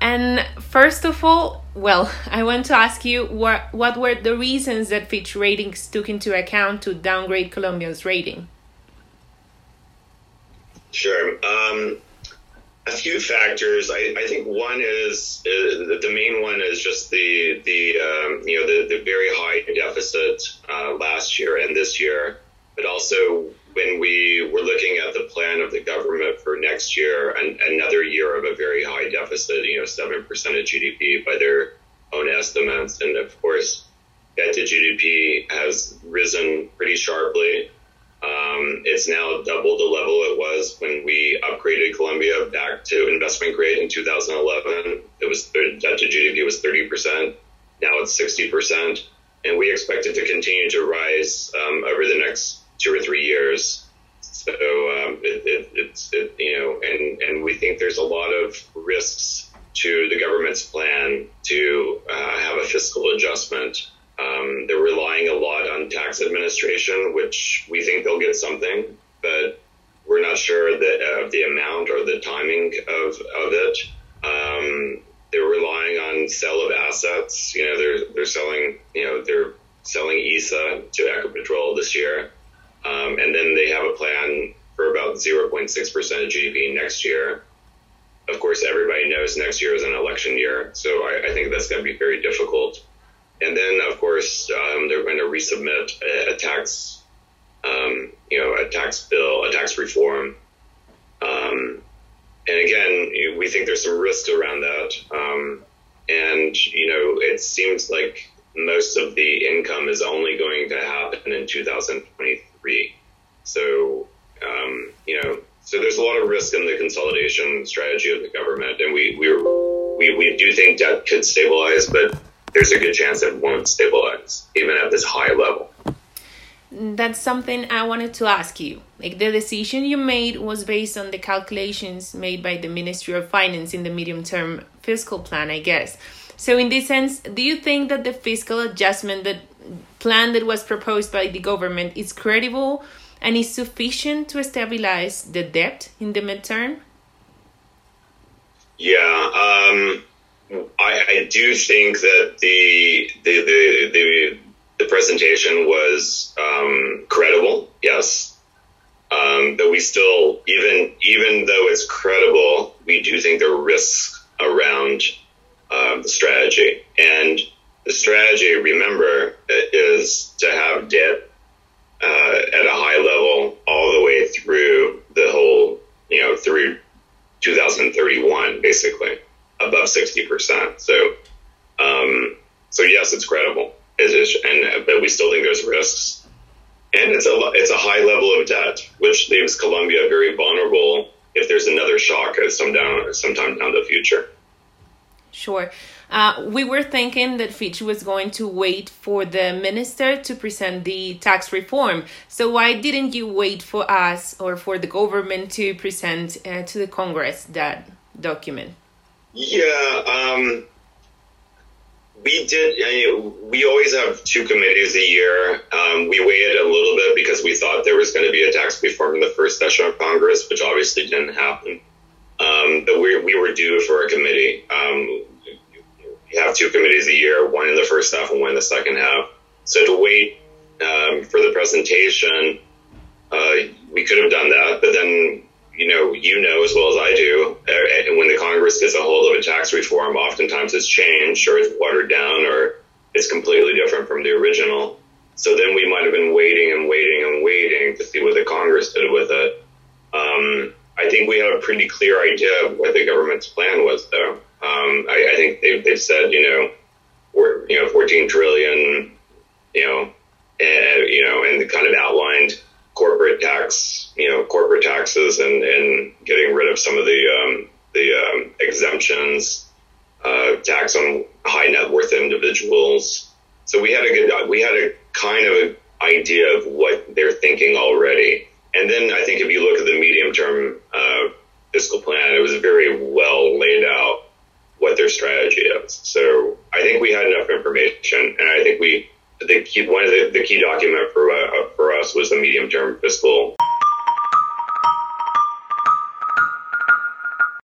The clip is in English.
And first of all, well, I want to ask you what what were the reasons that Fitch Ratings took into account to downgrade Colombia's rating? Sure. Um, a few factors. I, I think one is uh, the main one is just the the um, you know the, the very high deficit uh, last year and this year, but also when we were looking at the plan of the government for next year and another year of a very high deficit, you know, seven percent of GDP by their own estimates, and of course, debt to GDP has risen pretty sharply. Um, it's now double the level it was when we upgraded Colombia back to investment grade in 2011. It was debt to GDP was 30 percent. Now it's 60 percent, and we expect it to continue to rise um, over the next two or three years. So um, it, it, it's it, you know, and and we think there's a lot of risks to the government's plan to uh, have a fiscal adjustment. Um, they're relying a lot on tax which we think they'll get something, but we're not sure that of the amount or the timing of of it. Um, they're relying on sale of assets. You know, they're they're selling. You know, they're selling ISA to Ecopetrol this year. Um, and then they have a plan for about 0.6% of GDP next year. Of course, everybody knows next year is an election year, so I, I think that's going to be very difficult. And then, of course, um, they're going to resubmit a, a tax, um, you know, a tax bill, a tax reform. Um, and again, we think there's some risks around that. Um, and, you know, it seems like most of the income is only going to happen in 2023. So, um, you know, so there's a lot of risk in the consolidation strategy of the government, and we we we we do think debt could stabilize, but there's a good chance it won't stabilize even at this high level. That's something I wanted to ask you. Like the decision you made was based on the calculations made by the Ministry of Finance in the medium term fiscal plan, I guess. So, in this sense, do you think that the fiscal adjustment that plan that was proposed by the government is credible and is sufficient to stabilize the debt in the midterm? Yeah, um, I, I, do think that the the the, the, the presentation was um, credible. Yes, um, but we still even even though it's credible, we do think there are risks around uh, the strategy and the strategy, remember, is to have debt uh, at a high level all the way through the whole, you know, through 2031, basically above 60%. So, um, so yes, it's credible. It is, and but we still think there's risks, and it's a it's a high level of debt, which leaves Colombia very vulnerable if there's another shock some down sometime down the future. Sure. Uh, we were thinking that Fitch was going to wait for the minister to present the tax reform. So why didn't you wait for us or for the government to present uh, to the Congress that document? Yeah, um, we did. I mean, we always have two committees a year. Um, we waited a little bit because we thought there was going to be a tax reform in the first session of Congress, which obviously didn't happen. Um, but we, we were due for a committee. Um, you have two committees a year, one in the first half and one in the second half. So to wait um, for the presentation, uh, we could have done that, but then you know, you know as well as I do, uh, when the Congress gets a hold of a tax reform, oftentimes it's changed or it's watered down or it's completely different from the original. So then we might have been waiting and waiting and waiting to see what the Congress did with it. Um, I think we have a pretty clear idea of what the government's plan was, though. Um, I, I, think they've, they've said, you know, we're, you know, 14 trillion, you know, and, you know, and kind of outlined corporate taxes and, and getting rid of some of the um, the um, exemptions, uh, tax on high net worth individuals. So we had a good, we had a kind of idea of what they're thinking already. And then I think if you look at the medium term uh, fiscal plan, it was very well laid out what their strategy is. So I think we had enough information, and I think we the key one of the, the key document for uh, for us was the medium term fiscal.